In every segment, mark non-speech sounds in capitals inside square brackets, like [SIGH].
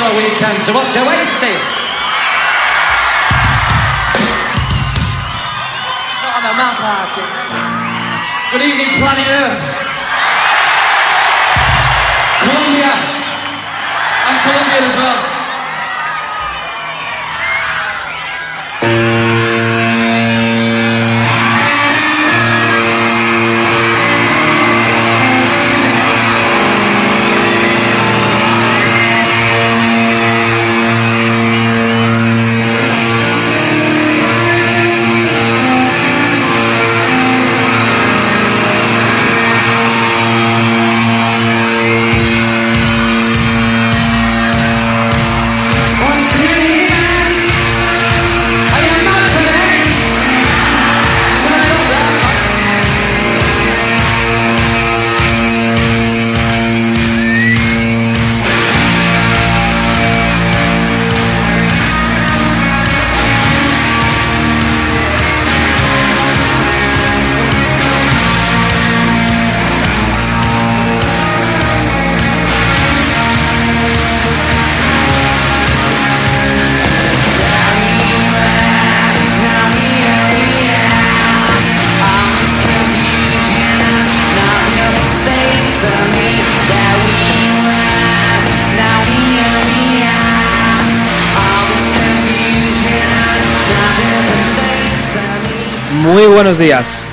To watch Oasis. Not on the map. Good evening, planet Earth.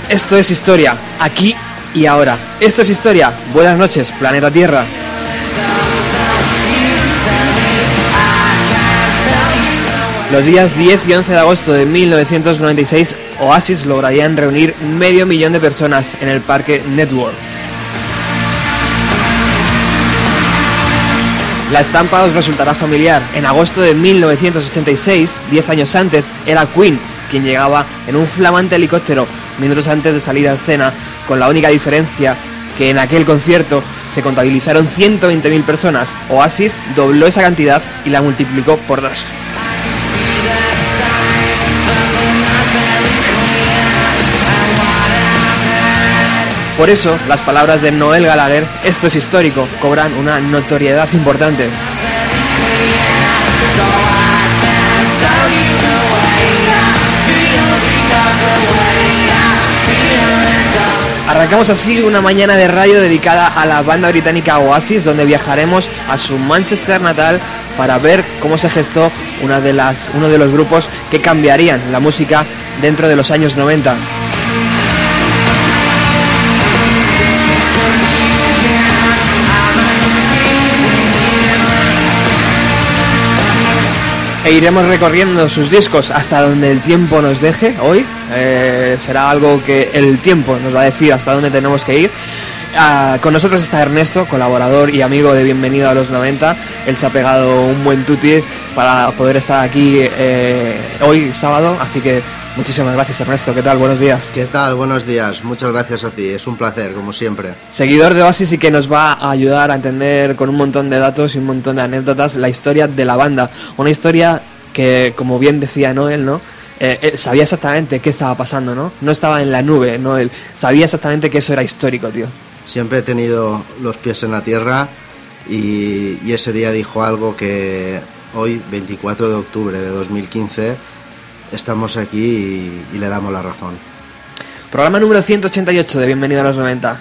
Esto es historia, aquí y ahora. Esto es historia. Buenas noches, planeta Tierra. Los días 10 y 11 de agosto de 1996, Oasis lograrían reunir medio millón de personas en el parque Network. La estampa os resultará familiar. En agosto de 1986, 10 años antes, era Queen quien llegaba en un flamante helicóptero minutos antes de salir a escena con la única diferencia que en aquel concierto se contabilizaron 120.000 personas. Oasis dobló esa cantidad y la multiplicó por dos. Por eso, las palabras de Noel Gallagher, esto es histórico, cobran una notoriedad importante. Arrancamos así una mañana de radio dedicada a la banda británica Oasis, donde viajaremos a su Manchester natal para ver cómo se gestó una de las, uno de los grupos que cambiarían la música dentro de los años 90. e iremos recorriendo sus discos hasta donde el tiempo nos deje hoy. Eh, será algo que el tiempo nos va a decir hasta dónde tenemos que ir. Ah, con nosotros está Ernesto, colaborador y amigo de Bienvenido a los 90. Él se ha pegado un buen tuti para poder estar aquí eh, hoy sábado, así que Muchísimas gracias Ernesto, ¿qué tal? Buenos días. ¿Qué tal? Buenos días, muchas gracias a ti, es un placer, como siempre. Seguidor de Oasis y que nos va a ayudar a entender con un montón de datos y un montón de anécdotas la historia de la banda. Una historia que, como bien decía Noel, ¿no? Eh, eh, sabía exactamente qué estaba pasando, ¿no? No estaba en la nube, Noel. Sabía exactamente que eso era histórico, tío. Siempre he tenido los pies en la tierra y, y ese día dijo algo que hoy, 24 de octubre de 2015, estamos aquí y, le damos la razón. Programa número 188 de Bienvenido a los 90.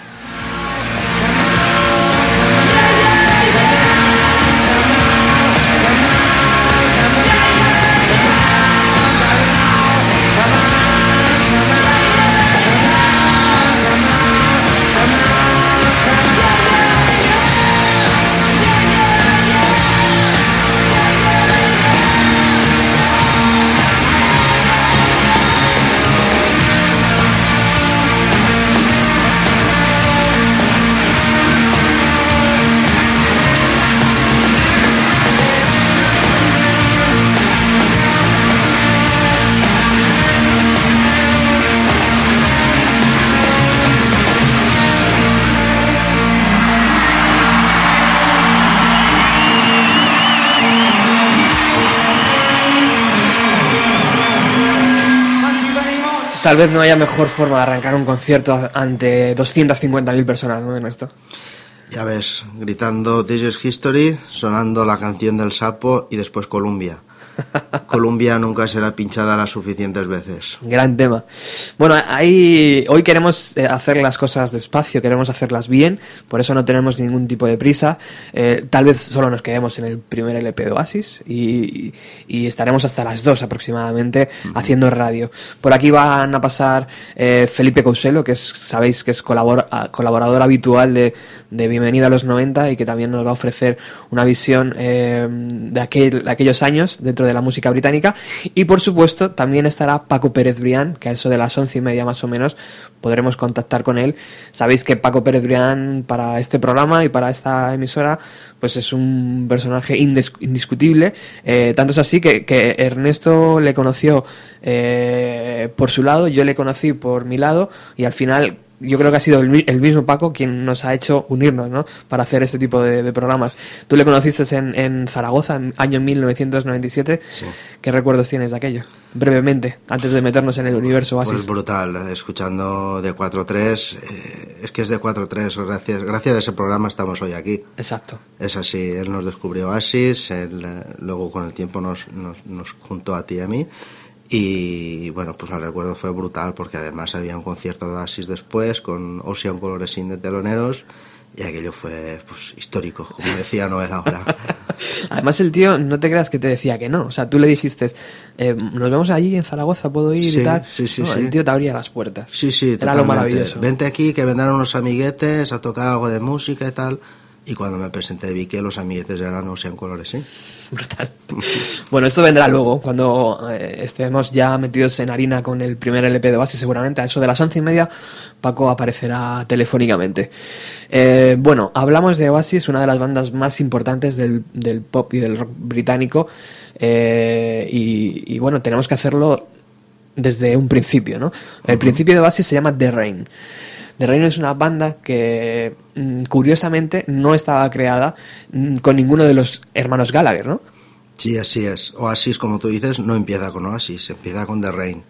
Tal vez no haya mejor forma de arrancar un concierto ante 250.000 personas, ¿no, Ernesto? Ya ves, gritando This is History, sonando la canción del sapo y después Columbia. [LAUGHS] Colombia nunca será pinchada las suficientes veces. Gran tema. Bueno, ahí, hoy queremos eh, hacer las cosas despacio, queremos hacerlas bien, por eso no tenemos ningún tipo de prisa. Eh, tal vez solo nos quedemos en el primer LP de Oasis y, estaremos hasta las dos aproximadamente haciendo radio. Por aquí van a pasar eh, Felipe Couselo, que es, sabéis que es colaborador habitual de, de Bienvenida a los 90 y que también nos va a ofrecer una visión de, aquel, de aquellos años dentro de la música británica. Y por supuesto, también estará Paco Pérez Brián, que a eso de las once y media más o menos podremos contactar con él. Sabéis que Paco Pérez Brián para este programa y para esta emisora, pues es un personaje indiscutible. Eh, tanto es así que, Ernesto le conoció eh, por su lado, yo le conocí por mi lado, y al final yo creo que ha sido el, mismo Paco quien nos ha hecho unirnos, ¿no? Para hacer este tipo de, programas. Tú le conociste en, en Zaragoza, en año 1997. ¿Qué recuerdos tienes de aquello? Brevemente, antes de meternos en el universo Oasis. Pues brutal, escuchando de 4-3. Eh, es que es de 4-3. Gracias, gracias a ese programa estamos hoy aquí. Exacto. Es así. Él nos descubrió Oasis, él, eh, luego con el tiempo nos, nos, nos juntó a ti y a mí. Y bueno, pues el recuerdo fue brutal porque además había un concierto de Oasis después con Ocean Coloresin de teloneros y aquello fue pues, histórico, como decía Noel ahora. [LAUGHS] Además el tío, no te creas que te decía que no. O sea, tú le dijiste, eh, nos vemos allí en Zaragoza, puedo ir y tal. Sí, sí, El tío te abría las puertas. Sí, sí, Era lo maravilloso. Vente aquí, que vendrán unos amiguetes a tocar algo de música y tal. Y cuando me presenté vi que los amiguetes eran Ocean Colores, ¿sí? Brutal. [LAUGHS] bueno, esto vendrá luego, cuando eh, estemos ya metidos en harina con el primer LP de base, seguramente a eso de las once y media, Paco aparecerá telefónicamente. Eh, bueno, hablamos de Oasis, una de las bandas más importantes del, pop y del rock británico, eh, y, bueno, tenemos que hacerlo desde un principio, ¿no? El principio de Oasis se llama The Rain. The Rain es una banda que mm, curiosamente no estaba creada mm, con ninguno de los hermanos Gallagher, ¿no? Sí, así es. Oasis, como tú dices, no empieza con Oasis, empieza con The Rain.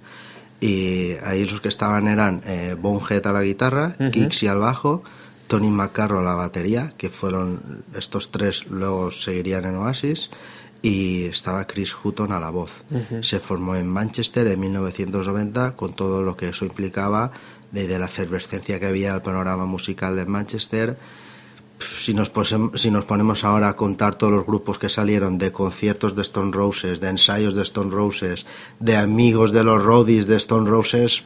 Y ahí los que estaban eran eh, Bonehead a la guitarra. Kixi al bajo, Tony McCarroll a la batería, que fueron estos tres, luego seguirían en Oasis, y estaba Chris Hutton a la voz. Se formó en Manchester en 1990 con todo lo que eso implicaba de, de la efervescencia que había el panorama musical de Manchester. Si nos, posem- si nos ponemos ahora a contar todos los grupos que salieron de conciertos de Stone Roses, de ensayos de Stone Roses, de amigos de los roadies de Stone Roses,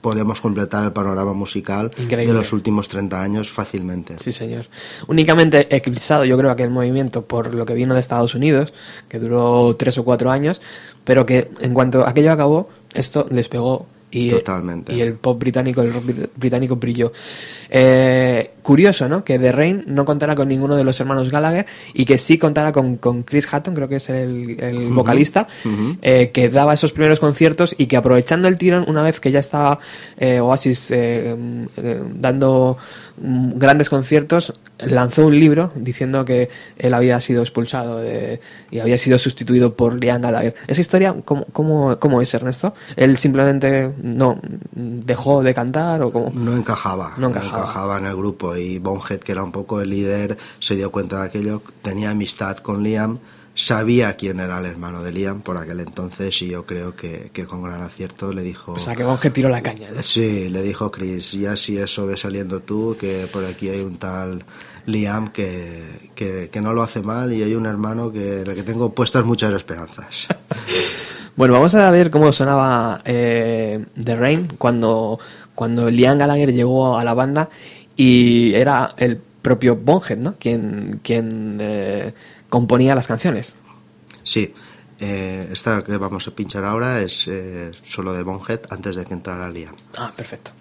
podemos completar el panorama musical Increíble. de los últimos 30 años fácilmente. Sí, señor. Únicamente eclipsado, yo creo, aquel movimiento por lo que vino de Estados Unidos, que duró tres o cuatro años, pero que en cuanto aquello acabó, esto despegó y, Totalmente. y el pop británico, el rock brit- británico brilló. Eh, curioso, ¿no? Que The Rain no contara con ninguno de los hermanos Gallagher y que sí contara con, con Chris Hatton, creo que es el, vocalista, eh, que daba esos primeros conciertos y que aprovechando el tirón, una vez que ya estaba eh, Oasis eh, dando grandes conciertos, lanzó un libro diciendo que él había sido expulsado de- y había sido sustituido por Liam Gallagher. Esa historia, ¿cómo, cómo, cómo es, Ernesto? ¿Él simplemente no dejó de cantar o cómo? No encajaba, No encajaba. en el grupo y Bonehead, que era un poco el líder, se dio cuenta de aquello, tenía amistad con Liam, sabía quién era el hermano de Liam por aquel entonces y yo creo que, que con gran acierto le dijo... O sea, que Bonge tiró la caña. ¿no? Sí, le dijo Chris, ya si eso ve saliendo tú, que por aquí hay un tal Liam que, que, que no lo hace mal y hay un hermano que en el que tengo puestas muchas esperanzas. [LAUGHS] Bueno, vamos a ver cómo sonaba eh, The Rain cuando, cuando Liam Gallagher llegó a la banda y era el propio Bonhead, ¿no? Quien, quien eh, componía las canciones. Sí, eh, esta que vamos a pinchar ahora es eh, solo de Bonehead antes de que entrara Liam. Ah, perfecto.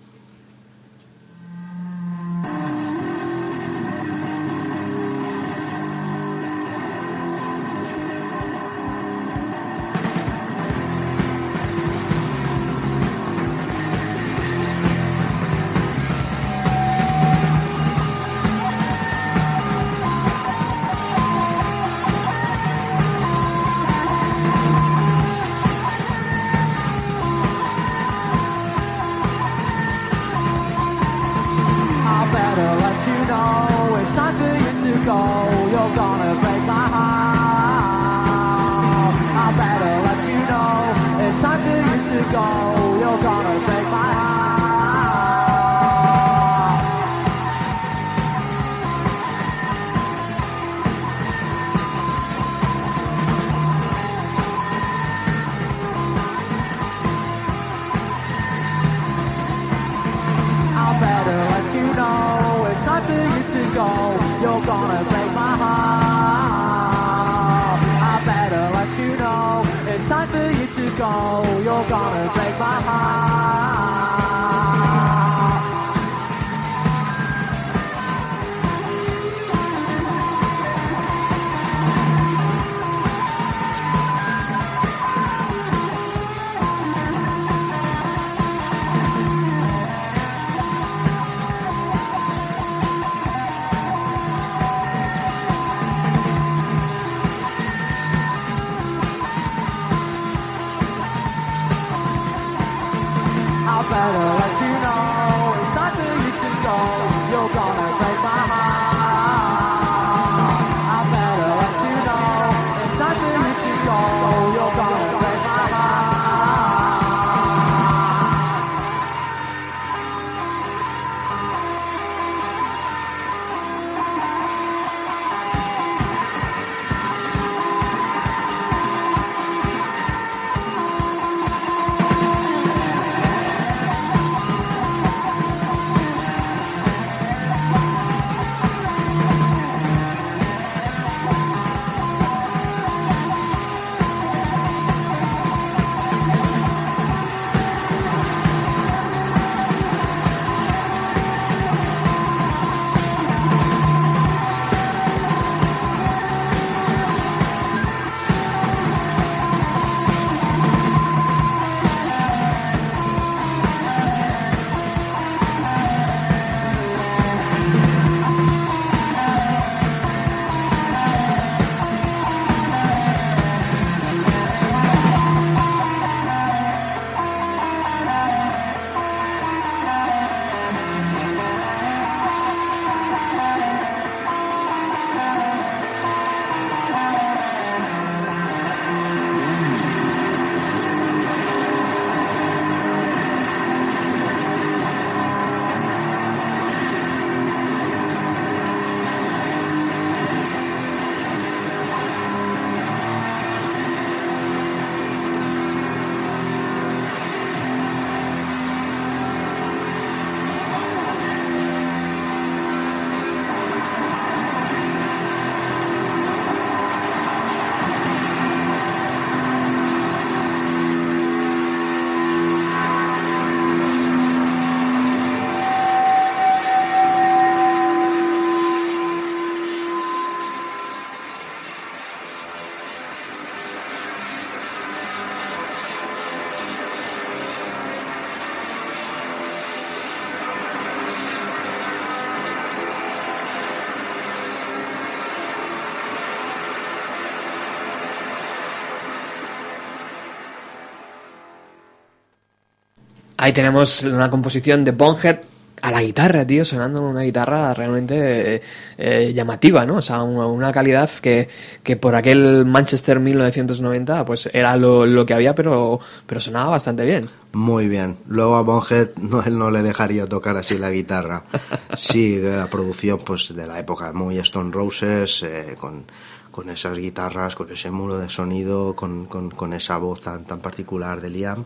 Ahí tenemos una composición de Bonhead a la guitarra, tío, sonando una guitarra realmente eh, eh, llamativa, ¿no? O sea, una, calidad que, que por aquel Manchester 1990 pues era lo, lo que había, pero, pero sonaba bastante bien. Muy bien. Luego a Bonhead no, él no le dejaría tocar así la guitarra. [LAUGHS] Sí, la producción pues de la época, muy Stone Roses, eh, con, con esas guitarras, con ese muro de sonido, con, con, con esa voz tan, tan particular de Liam.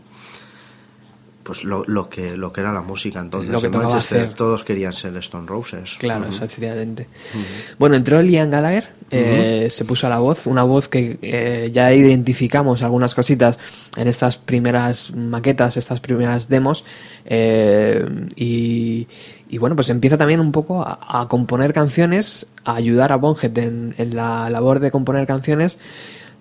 Pues lo, lo, que, lo que era la música entonces. Lo que en tocaba Manchester hacer. todos querían ser Stone Roses. Claro, Ujú. sencillamente. Bueno, entró Liam Gallagher, eh, se puso a la voz, una voz que eh, ya identificamos algunas cositas en estas primeras maquetas, estas primeras demos, eh, y, y bueno, pues empieza también un poco a, a componer canciones, a ayudar a Bonhead en, en la labor de componer canciones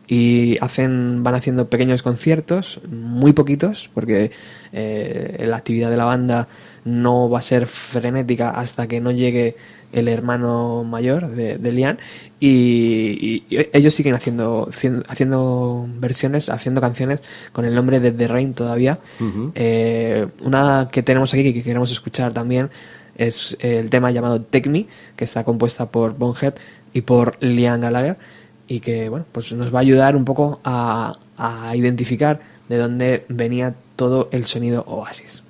y hacen van haciendo pequeños conciertos muy poquitos porque eh, la actividad de la banda no va a ser frenética hasta que no llegue el hermano mayor de, de Liam y, y ellos siguen haciendo cien- haciendo versiones haciendo canciones con el nombre de The Rain todavía. Eh, una que tenemos aquí que queremos escuchar también es el tema llamado Take Me que está compuesta por Bonhead y por Liam Gallagher y que bueno pues nos va a ayudar un poco a, a identificar de dónde venía todo el sonido Oasis.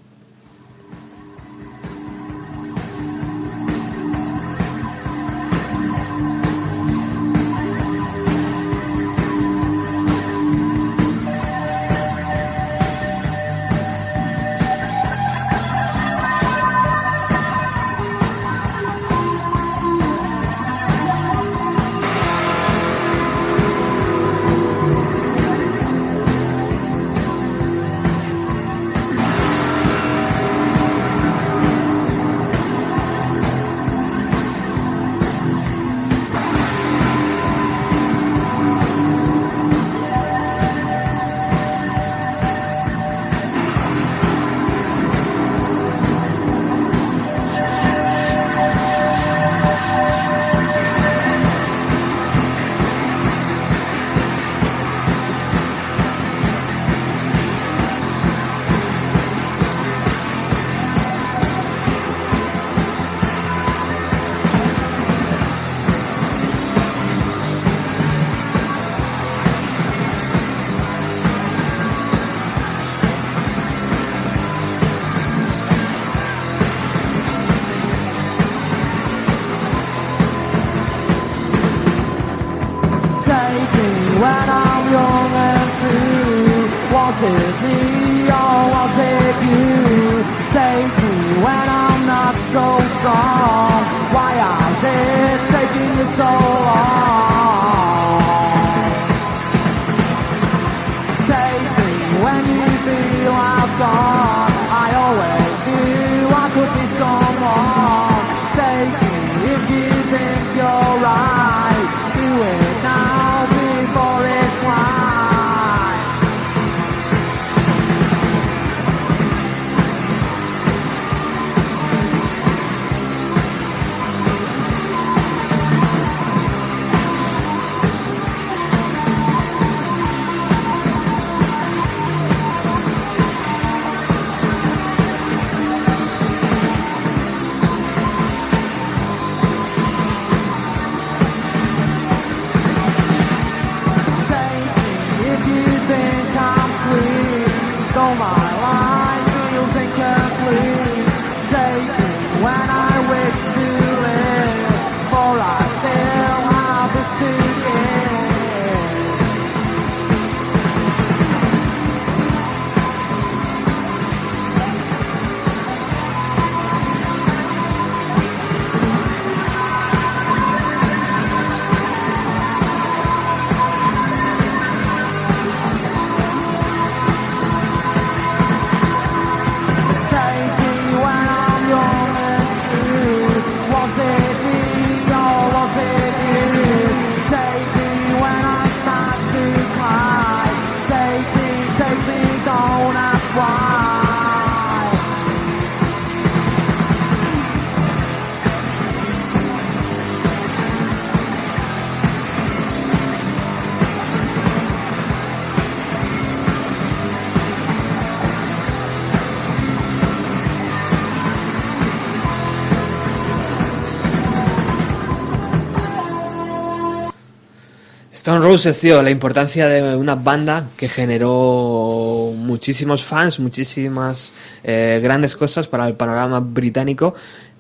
Stone Roses, tío, la importancia de una banda que generó muchísimos fans, muchísimas eh, grandes cosas para el panorama británico,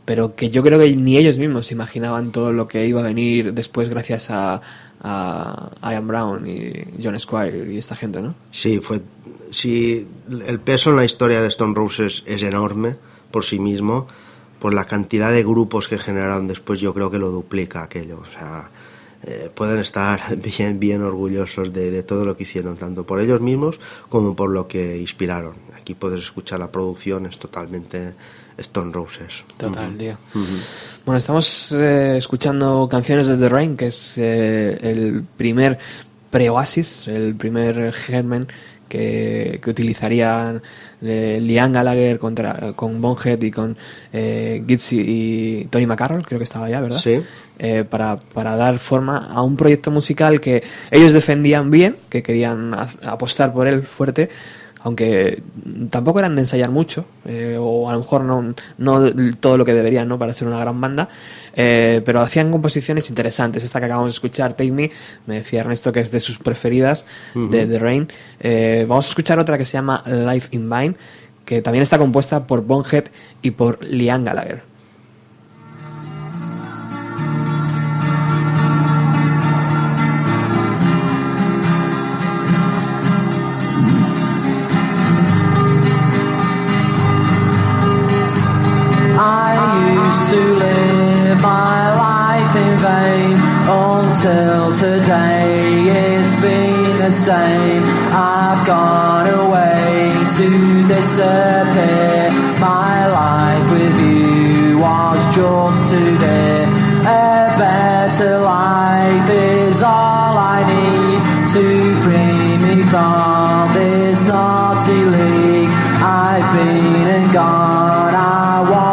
pero que yo creo que ni ellos mismos imaginaban todo lo que iba a venir después gracias a, a Ian Brown y John Squire y esta gente, ¿no? Sí, fue. Sí, el peso en la historia de Stone Roses es enorme por sí mismo, por la cantidad de grupos que generaron después, yo creo que lo duplica aquello. O sea, eh, pueden estar [LAUGHS] bien, bien orgullosos de, de todo lo que hicieron, tanto por ellos mismos como por lo que inspiraron. Aquí puedes escuchar la producción, es totalmente Stone Roses. Total, tío. Bueno, estamos eh, escuchando canciones de The Rain, que es eh, el primer pre-Oasis, el primer germen que, que utilizarían eh, Liam Gallagher contra, con Bonhead y con eh, Gitzy y Tony McCarroll, creo que estaba allá, ¿verdad? Sí. Eh, para, para dar forma a un proyecto musical que ellos defendían bien, que querían apostar por él fuerte, aunque tampoco eran de ensayar mucho, eh, o a lo mejor no, no todo lo que deberían ¿no? para ser una gran banda, eh, pero hacían composiciones interesantes. Esta que acabamos de escuchar, Take Me, me decía Ernesto que es de sus preferidas, de The Rain. Eh, vamos a escuchar otra que se llama Life in Vine, que también está compuesta por Bonhead y por Liam Gallagher. Until today. It's been the same. I've gone away to disappear. My life with you was just today. A better life is all I need to free me from this naughty league. I've been and gone, I won't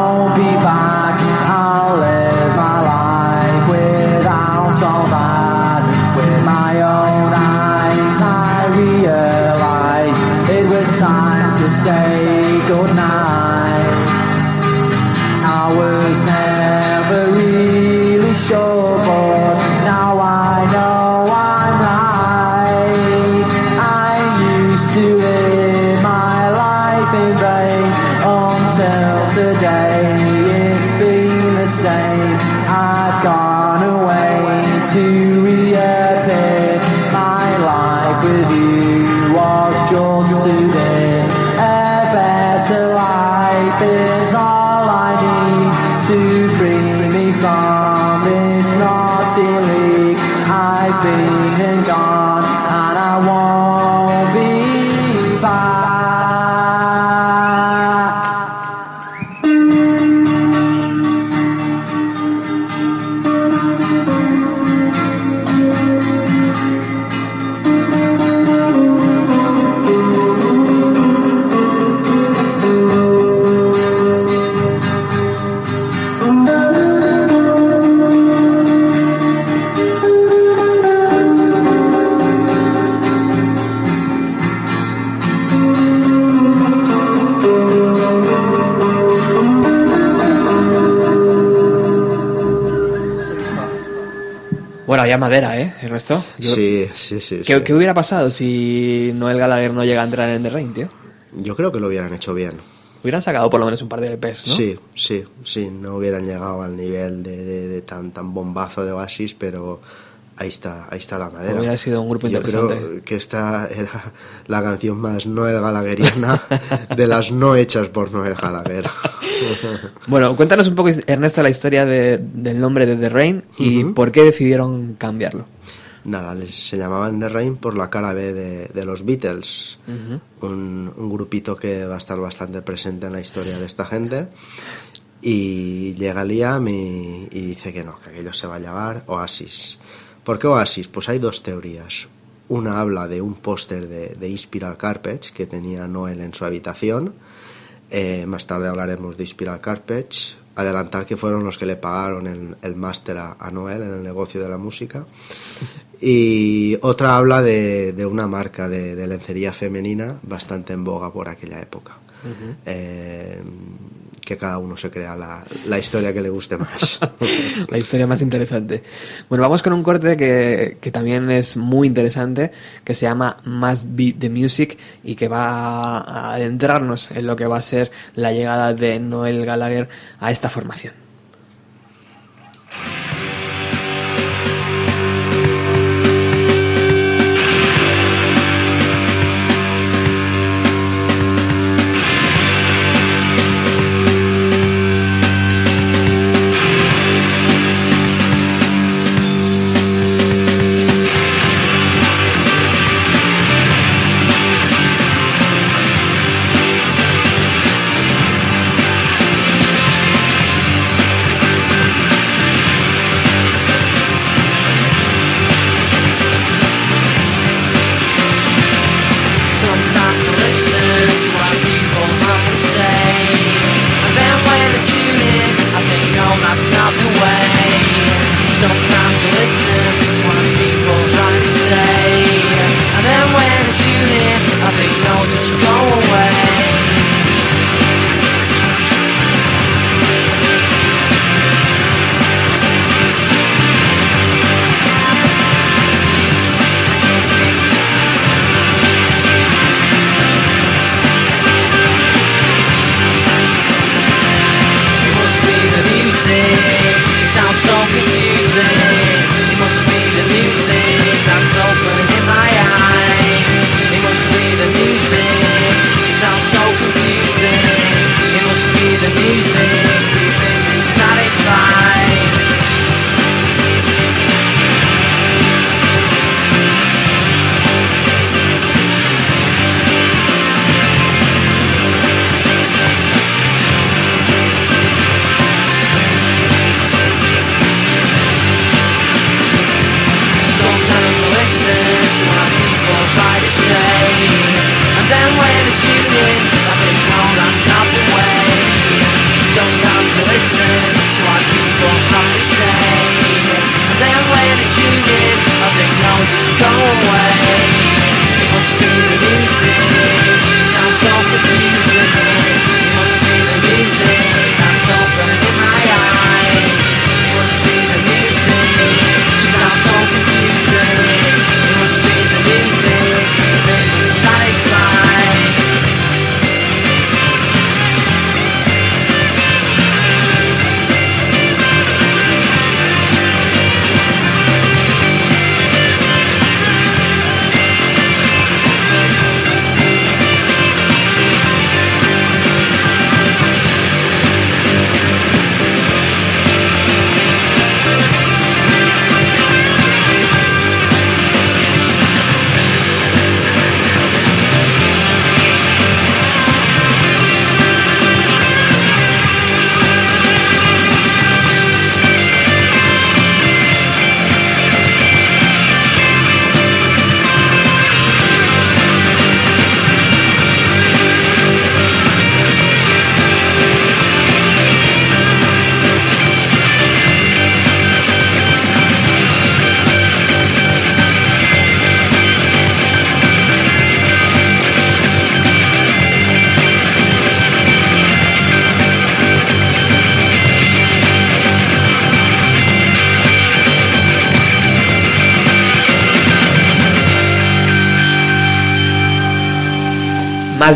Madera, ¿eh? El resto. Yo- Sí, sí, sí. ¿Qué, sí. qué hubiera pasado si Noel Gallagher no llega a entrar en The Rain, tío? Yo creo que lo hubieran hecho bien. Hubieran sacado por lo menos un par de EPs, ¿no? Sí, sí, sí. No hubieran llegado al nivel de, de- de tan, tan bombazo de Oasis, pero ahí está, ahí está la madera. Hubiera sido un grupo Yo interesante. creo que esta era la canción más Noel Gallagheriana [LAUGHS] de las no hechas por Noel Gallagher. [LAUGHS] Bueno, cuéntanos un poco, Ernesto, la historia de- del nombre de The Rain y por qué decidieron cambiarlo. Nada, les, se llamaban The Rain por la cara B de, de los Beatles, un, un grupito que va a estar bastante presente en la historia de esta gente. Y llega Liam y, y dice que no, que aquello se va a llamar Oasis. ¿Por qué Oasis? Pues hay dos teorías. Una habla de un póster de, de Inspiral Carpets que tenía Noel en su habitación. Eh, más tarde hablaremos de Inspiral Carpets. Adelantar que fueron los que le pagaron el, el máster a, a Noel en el negocio de la música. [LAUGHS] Y otra habla de, de una marca de, de lencería femenina bastante en boga por aquella época. Eh, que cada uno se crea la, la historia que le guste más. [LAUGHS] la historia más interesante. Bueno, vamos con un corte que, que también es muy interesante, que se llama Must Be the Music y que va a adentrarnos en lo que va a ser la llegada de Noel Gallagher a esta formación.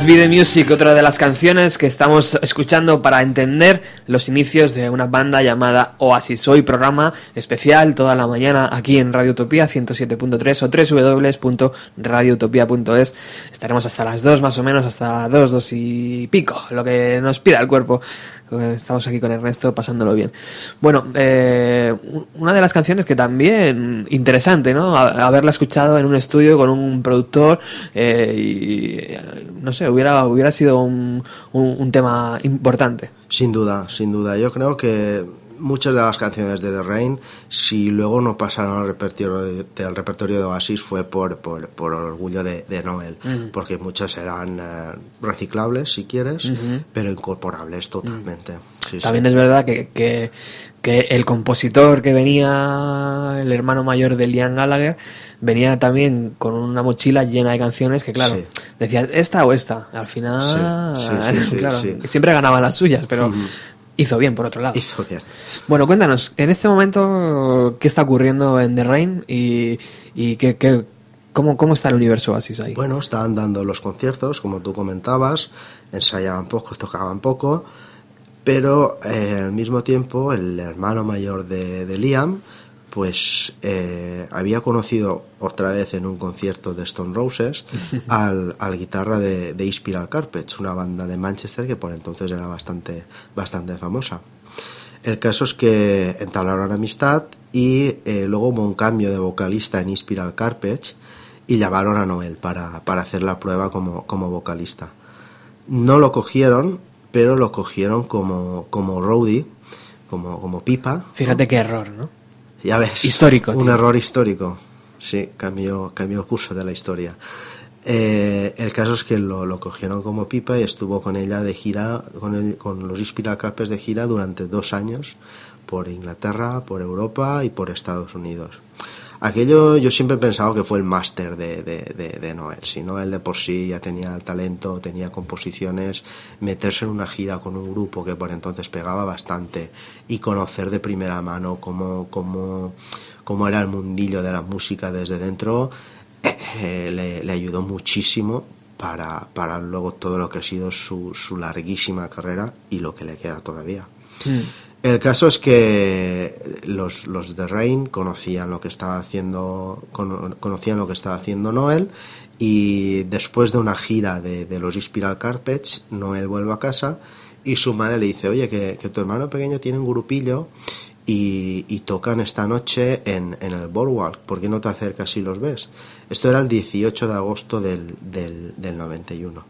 Video Music, otra de las canciones que estamos escuchando para entender los inicios de una banda llamada Oasis. Hoy programa especial toda la mañana aquí en Radio Utopía 107.3 o www.radioutopía.es. Estaremos hasta las 2 más o menos, hasta 2, 2 y pico, lo que nos pida el cuerpo. Estamos aquí con Ernesto pasándolo bien. Bueno, eh, una de las canciones que también interesante, ¿no? Haberla escuchado en un estudio con un productor eh, y eh, no sé, hubiera hubiera sido un, un tema importante. Sin duda, sin duda. Yo creo que muchas de las canciones de The Rain, si luego no pasaron al repertorio de, del repertorio de Oasis, fue por, por, por orgullo de, de Noel, porque muchas eran eh, reciclables, si quieres, pero incorporables totalmente. Sí, También sí. es verdad que, que, que el compositor que venía, el hermano mayor de Liam Gallagher, venía también con una mochila llena de canciones que, claro, Sí. decías esta o esta. Al final, [LAUGHS] claro, siempre ganaban las suyas, pero hizo bien por otro lado. Hizo bien. Bueno, cuéntanos, en este momento, ¿qué está ocurriendo en The Rain y, y qué, qué- cómo, cómo está el universo Oasis ahí? Bueno, estaban dando los conciertos, como tú comentabas, ensayaban poco, tocaban poco, pero eh, al mismo tiempo el hermano mayor de, de Liam, pues eh, había conocido otra vez en un concierto de Stone Roses [LAUGHS] al, al guitarra de, de Spiral Carpets, una banda de Manchester que por entonces era bastante, bastante famosa. El caso es que entablaron amistad y eh, luego hubo un cambio de vocalista en Inspiral Carpets y llamaron a Noel para, para hacer la prueba como, como vocalista. No lo cogieron, pero lo cogieron como, como roadie, como, como pipa. Fíjate qué error, ¿no? Ya ves. Histórico, Un tío. error histórico. Sí, cambió, cambió el curso de la historia. Eh, el caso es que lo, lo cogieron como pipa y estuvo con ella de gira, con, el- con los Inspiral Carpets de gira durante dos años por Inglaterra, por Europa y por Estados Unidos. Aquello yo siempre he pensado que fue el máster de, Noel. Si Noel de por sí ya tenía talento, tenía composiciones, meterse en una gira con un grupo que por entonces pegaba bastante y conocer de primera mano cómo, cómo, cómo era el mundillo de la música desde dentro, eh, le, ayudó muchísimo para, para luego todo lo que ha sido su, su larguísima carrera y lo que le queda todavía. El caso es que los, los de Rain conocían lo que estaba haciendo cono- conocían lo que estaba haciendo Noel y después de una gira de, de los Spiral Carpets Noel vuelve a casa y su madre le dice oye que, que tu hermano pequeño tiene un grupillo y, y tocan esta noche en, en el Boardwalk. ¿por qué no te acercas y los ves? esto era el 18 de agosto del, del, del 91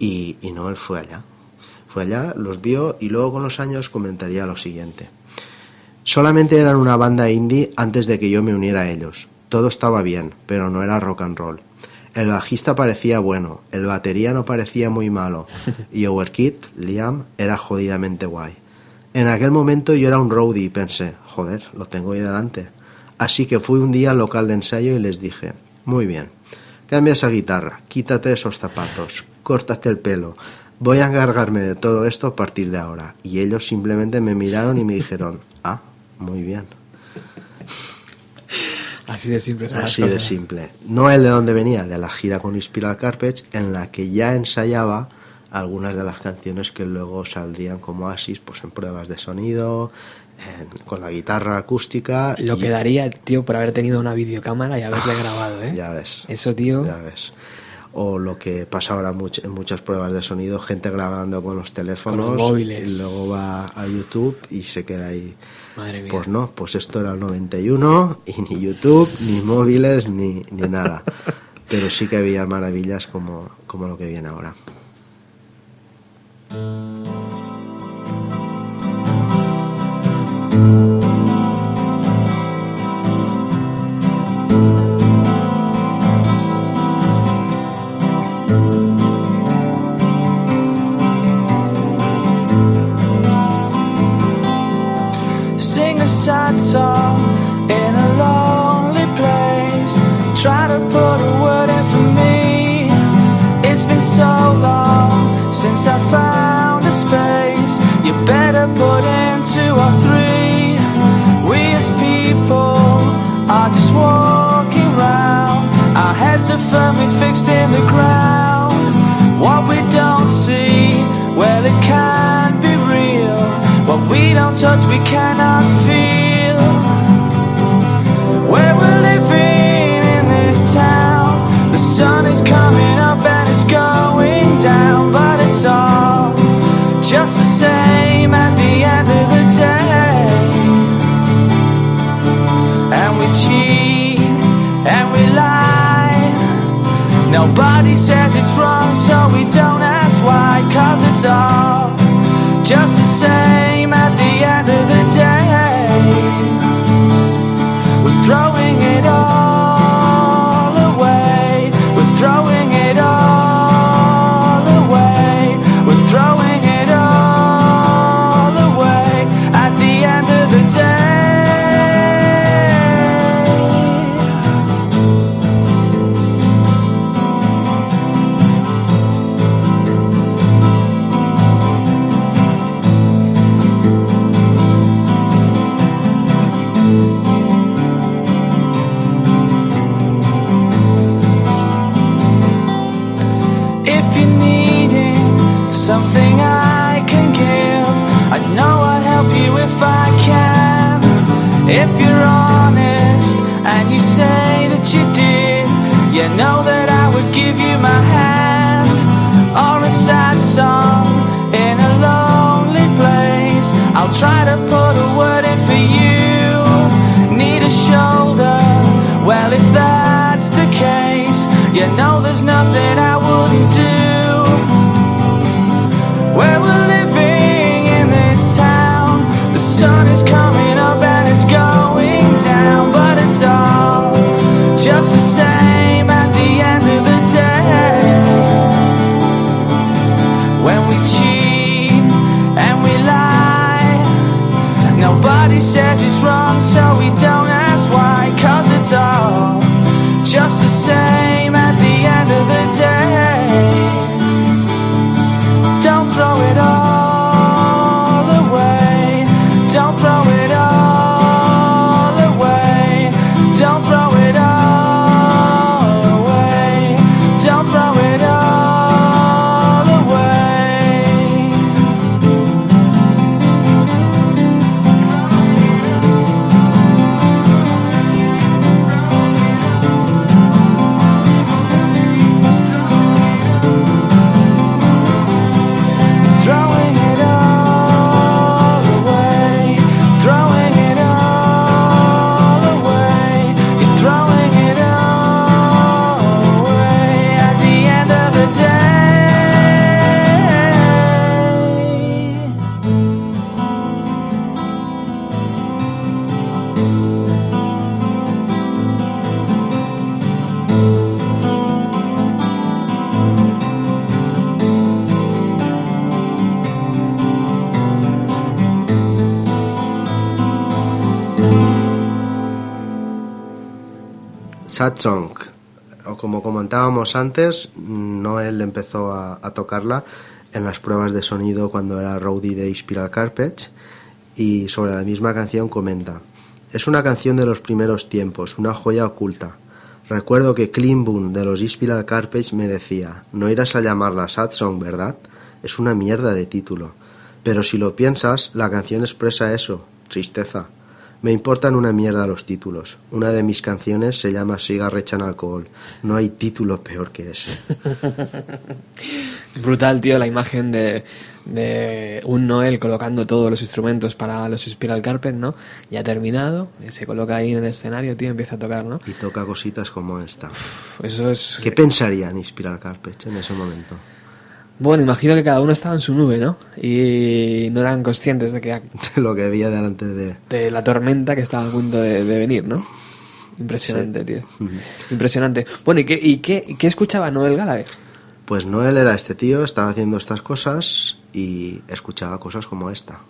y, y Noel fue allá fue allá, los vio y luego con los años comentaría lo siguiente. Solamente eran una banda indie antes de que yo me uniera a ellos. Todo estaba bien, pero no era rock and roll. El bajista parecía bueno, el batería no parecía muy malo y Our Kid, Liam, era jodidamente guay. En aquel momento yo era un roadie y pensé, joder, lo tengo ahí delante. Así que fui un día al local de ensayo y les dije, muy bien, cambia esa guitarra, quítate esos zapatos, córtate el pelo, voy a encargarme de todo esto a partir de ahora. Y ellos simplemente me miraron y me dijeron, ah, muy bien. Así de simple. son las Así de simple. No el de donde venía, de la gira con Inspiral Carpets, en la que ya ensayaba algunas de las canciones que luego saldrían como Oasis, pues en pruebas de sonido, con la guitarra acústica. Lo y- que daría, tío, por haber tenido una videocámara y haberle grabado, ¿eh? Ya ves. Eso, tío. Ya ves. O lo que pasa ahora much- en muchas pruebas de sonido, gente grabando con los teléfonos Con los móviles. y luego va a YouTube y se queda ahí. Madre mía. Pues no, pues esto era el 91 y ni YouTube, ni móviles, ni, ni nada. Pero sí que había maravillas como, como lo que viene ahora. Sad song in a lonely place. Try to put a word in for me. It's been so long since I found a space. You better put in two or three. Walking round. Our heads are firmly fixed in the ground. What we don't see, well, it can be real. What we don't touch, we cannot feel. Where we're living in this town, the sun is coming up and it's going down, but it's all just the same cheat and we lie. Nobody says it's wrong, so we don't ask why, cause it's all just the same you know that I would give you my hand or a sad song in a lonely place. I'll try to put a word in for you. Need a shoulder. Well, if that's the case, you know there's nothing I Song, como comentábamos antes, Noel empezó a, tocarla en las pruebas de sonido cuando era roadie de Spiral Carpets y sobre la misma canción comenta es una canción de los primeros tiempos, una joya oculta. Recuerdo que Boon de los Spiral Carpets me decía no irás a llamarla Sad Song, ¿verdad? Es una mierda de título. Pero si lo piensas, la canción expresa eso, tristeza. Me importan una mierda los títulos. Una de mis canciones se llama Cigarrecha en alcohol. No hay título peor que ese. [LAUGHS] Brutal, tío, la imagen de, de un Noel colocando todos los instrumentos para los Spiral Carpet, ¿no? Ya terminado, se coloca ahí en el escenario, tío, empieza a tocar, ¿no? Y toca cositas como esta. Eso es... ¿Qué pensarían Spiral Carpets en ese momento? Bueno, imagino que cada uno estaba en su nube, ¿no? Y no eran conscientes de que [LAUGHS] De lo que había delante de... de la tormenta que estaba a punto de, de venir, ¿no? Impresionante, tío. [LAUGHS] Impresionante. Bueno, ¿y qué, y qué, qué escuchaba Noel Gallagher? Pues Noel era este tío, estaba haciendo estas cosas y escuchaba cosas como esta.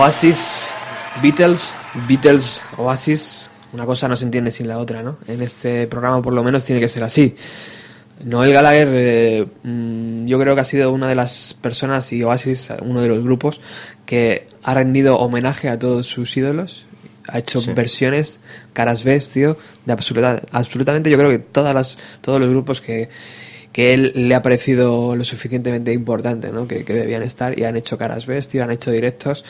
Oasis, Beatles, Beatles, Oasis, una cosa no se entiende sin la otra, ¿no? En este programa por lo menos tiene que ser así. Noel Gallagher, eh, mm, yo creo que ha sido una de las personas y Oasis, uno de los grupos que ha rendido homenaje a todos sus ídolos. Ha hecho Sí. versiones, caras tío, de absoluta, absolutamente yo creo que todas las, todos los grupos que, que él le ha parecido lo suficientemente importante, ¿no? que, que debían estar y han hecho caras tío, han hecho directos.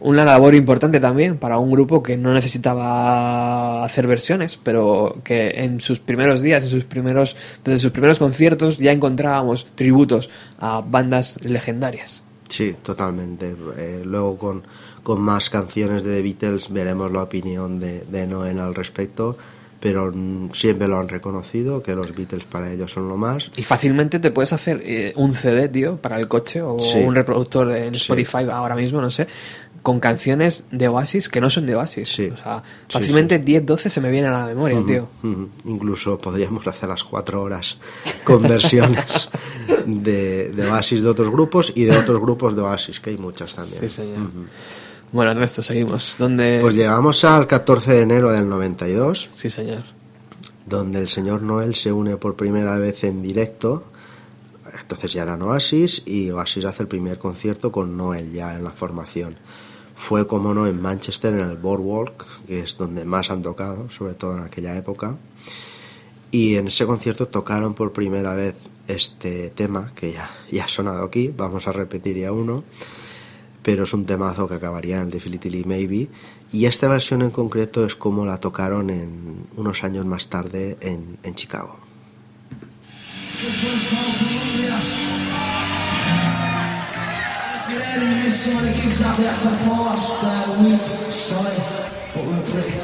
Una labor importante también para un grupo que no necesitaba hacer versiones, pero que en sus primeros días, en sus primeros, desde sus primeros conciertos ya encontrábamos tributos a bandas legendarias. Sí, totalmente. Eh, luego con, con más canciones de The Beatles veremos la opinión de, de Noel al respecto, pero siempre lo han reconocido, que los Beatles para ellos son lo más. Y fácilmente te puedes hacer eh, un CD, tío, para el coche o Sí. un reproductor en Sí. Spotify ahora mismo, no sé, con canciones de Oasis que no son de Oasis. Sí. O sea, Sí, fácilmente 10, 12 se me vienen a la memoria, tío. Incluso podríamos hacer las cuatro horas con versiones [LAUGHS] de, de Oasis de otros grupos y de otros grupos de Oasis, que hay muchas también. Sí, señor. Bueno, Ernesto, seguimos. ¿Dónde...? Pues llegamos al 14 de enero del 92, Sí, señor. donde el señor Noel se une por primera vez en directo. Entonces ya eran Oasis y Oasis hace el primer concierto con Noel ya en la formación. Fue, como no, en Manchester, en el Boardwalk, que es donde más han tocado, sobre todo en aquella época. Y en ese concierto tocaron por primera vez este tema, que ya, ya ha sonado aquí, vamos a repetir ya uno, pero es un temazo que acabaría en el Definitely Maybe. Y esta versión en concreto es como la tocaron en, unos años más tarde en, en Chicago. barely missed some of the gigs after that, so I passed week, sorry, but we're pretty.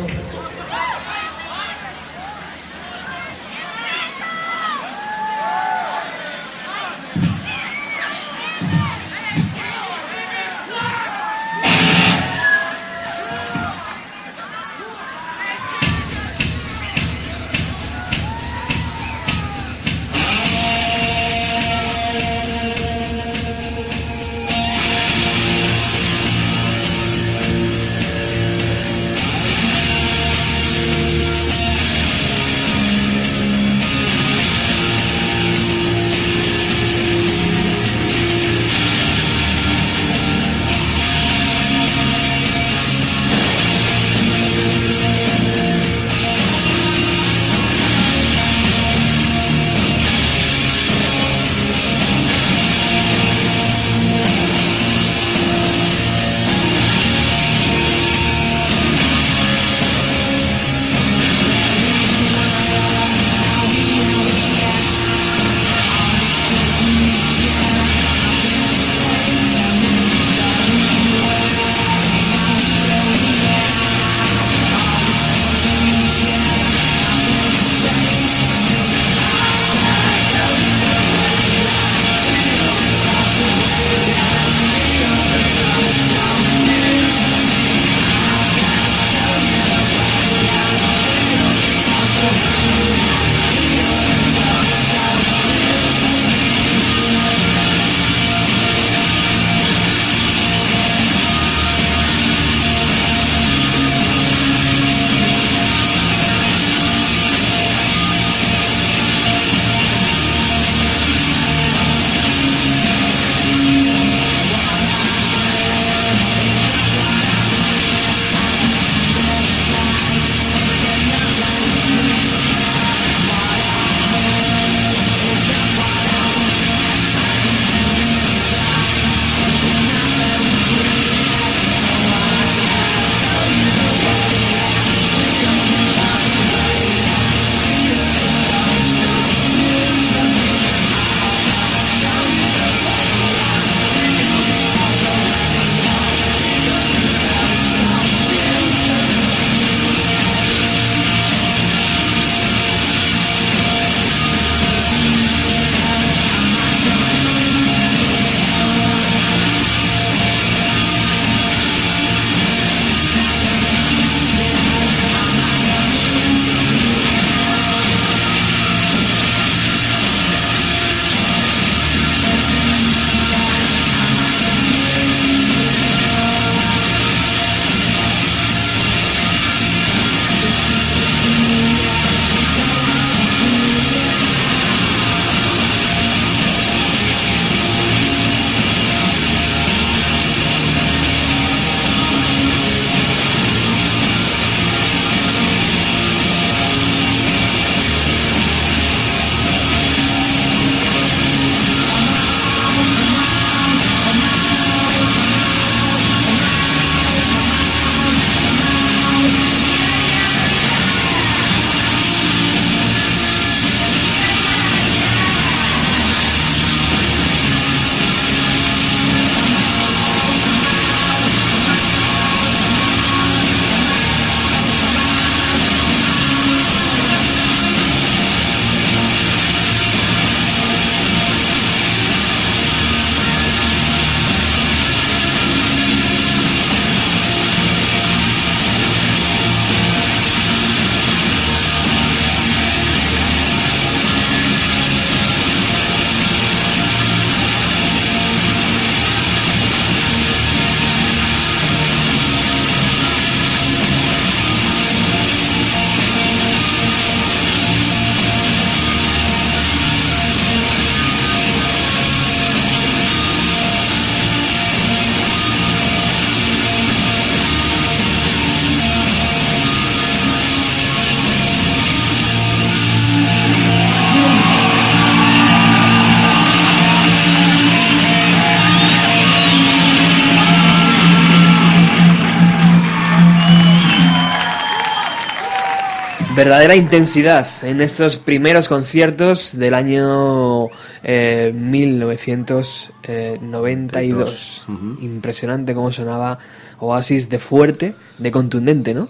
Verdadera intensidad en estos primeros conciertos del año eh, 1992. Ujú. Impresionante cómo sonaba Oasis de fuerte, de contundente, ¿no?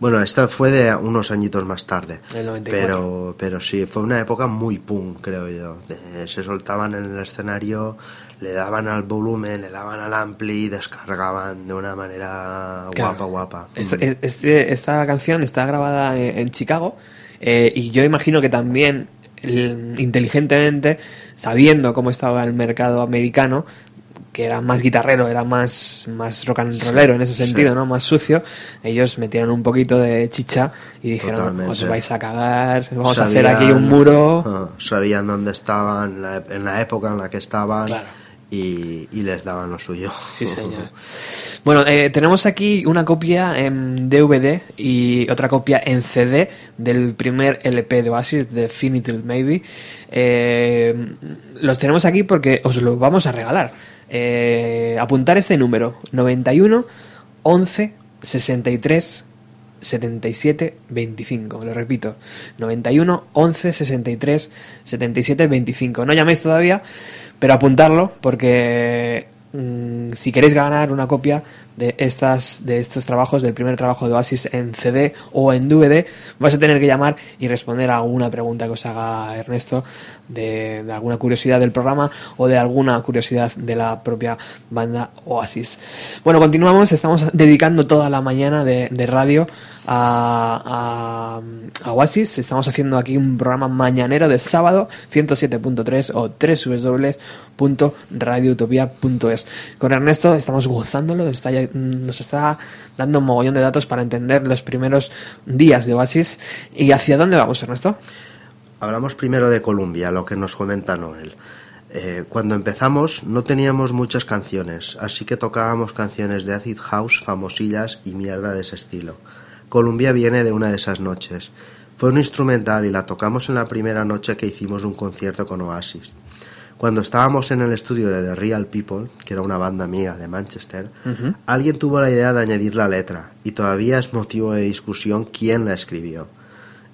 Bueno, esta fue de unos añitos más tarde. El 94. Pero, pero sí, fue una época muy punk, creo yo. De- se soltaban en el escenario, le daban al volumen, le daban al ampli y descargaban de una manera Claro. guapa, guapa. Esta, Mm. este- esta canción está grabada en, en Chicago eh, y yo imagino que también el- inteligentemente, sabiendo cómo estaba el mercado americano, que era más guitarrero, era más, más rock and rollero en ese sentido, sí. ¿no? Más sucio, ellos metieron un poquito de chicha y dijeron, Totalmente. os vais a cagar, vamos a hacer aquí un muro. ah, sabían dónde estaban, la- en la época en la que estaban Claro. Y, y les daban lo suyo. Sí, señor. [LAUGHS] Bueno, eh, tenemos aquí una copia en DVD y otra copia en CD del primer LP de Oasis, Definitive Maybe. Eh, los tenemos aquí porque os lo vamos a regalar. Eh, apuntar este número: 91 11 63 77 25. Lo repito: 91 11 63 77 25. No llaméis todavía, pero apuntarlo porque mm, si queréis ganar una copia de estas de estos trabajos del primer trabajo de Oasis en CD o en DVD vais a tener que llamar y responder a alguna pregunta que os haga Ernesto de, alguna curiosidad del programa o de alguna curiosidad de la propia banda Oasis. Bueno continuamos. Estamos dedicando toda la mañana de radio a, Oasis estamos haciendo aquí un programa mañanero de sábado 107.3 o www.radioutopia.es con Ernesto estamos gozándolo está ya- nos está dando un mogollón de datos para entender los primeros días de Oasis y hacia dónde vamos Ernesto Hablamos primero de Columbia, lo que nos comenta Noel. Eh, cuando empezamos no teníamos muchas canciones, así que tocábamos canciones de acid house famosillas y mierda de ese estilo. Columbia viene de una de esas noches. Fue un instrumental y la tocamos en la primera noche que hicimos un concierto con Oasis. Cuando estábamos en el estudio de The Real People, que era una banda amiga de Manchester, alguien tuvo la idea de añadir la letra y todavía es motivo de discusión quién la escribió.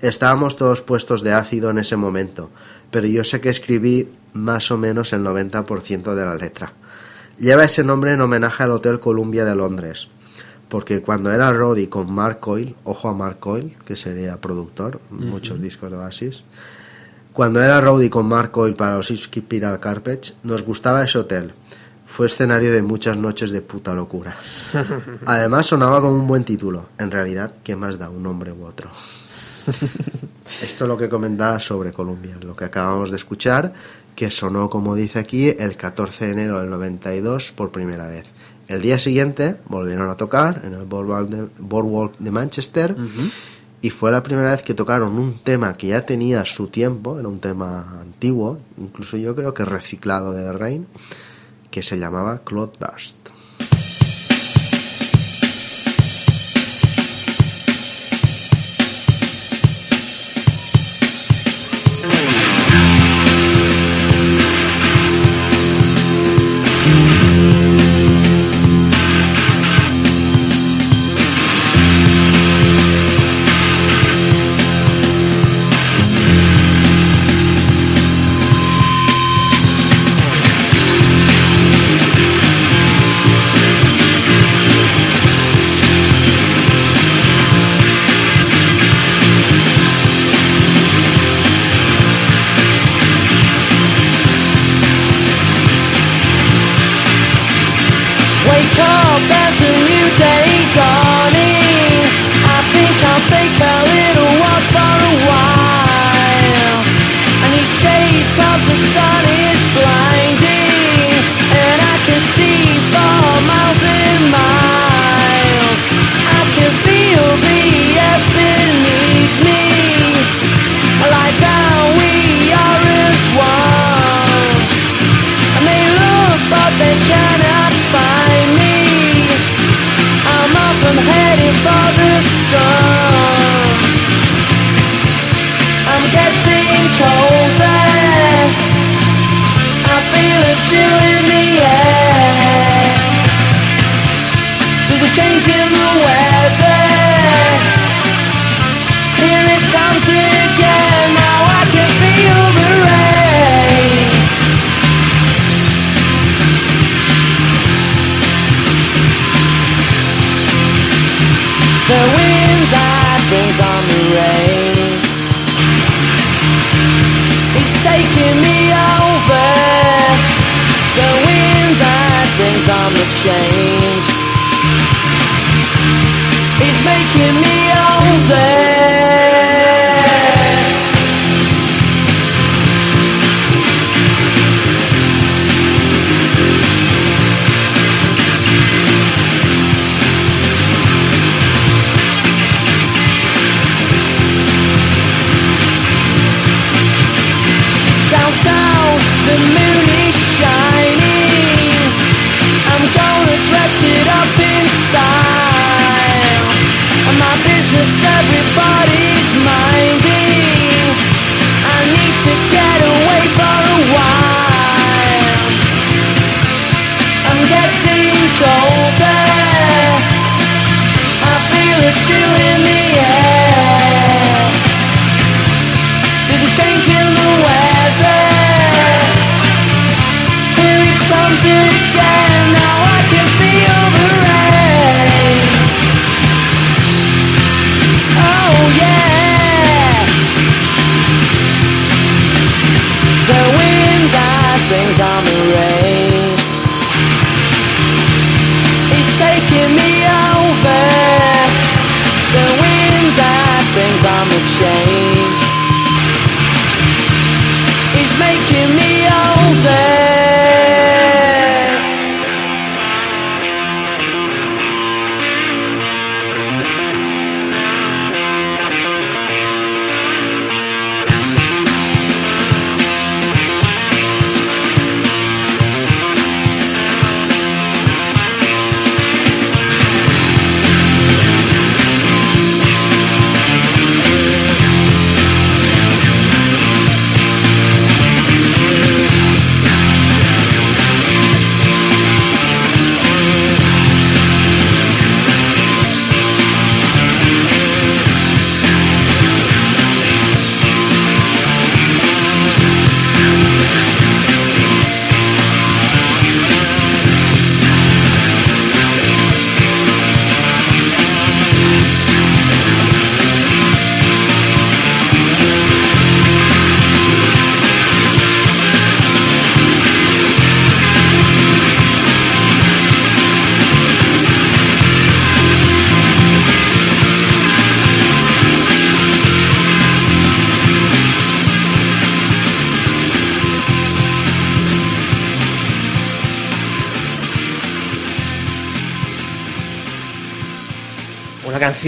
Estábamos todos puestos de ácido en ese momento, pero yo sé que escribí más o menos el 90% de la letra. Lleva ese nombre en homenaje al Hotel Columbia de Londres, porque cuando era Roddy con Mark Coyle, ojo a Mark Coyle, que sería productor, muchos discos de Oasis, cuando era Roddy con Mark Coyle para los Spiral Carpets, nos gustaba ese hotel. Fue escenario de muchas noches de puta locura. [LAUGHS] Además sonaba como un buen título. En realidad, ¿qué más da un nombre u otro? [LAUGHS] Esto es lo que comentaba sobre Columbia, lo que acabamos de escuchar, que sonó, como dice aquí, el 14 de enero del 92 por primera vez. El día siguiente volvieron a tocar en el Boardwalk de, Boardwalk de Manchester y fue la primera vez que tocaron un tema que ya tenía su tiempo, era un tema antiguo, incluso yo creo que reciclado de The Rain, que se llamaba Cloudburst.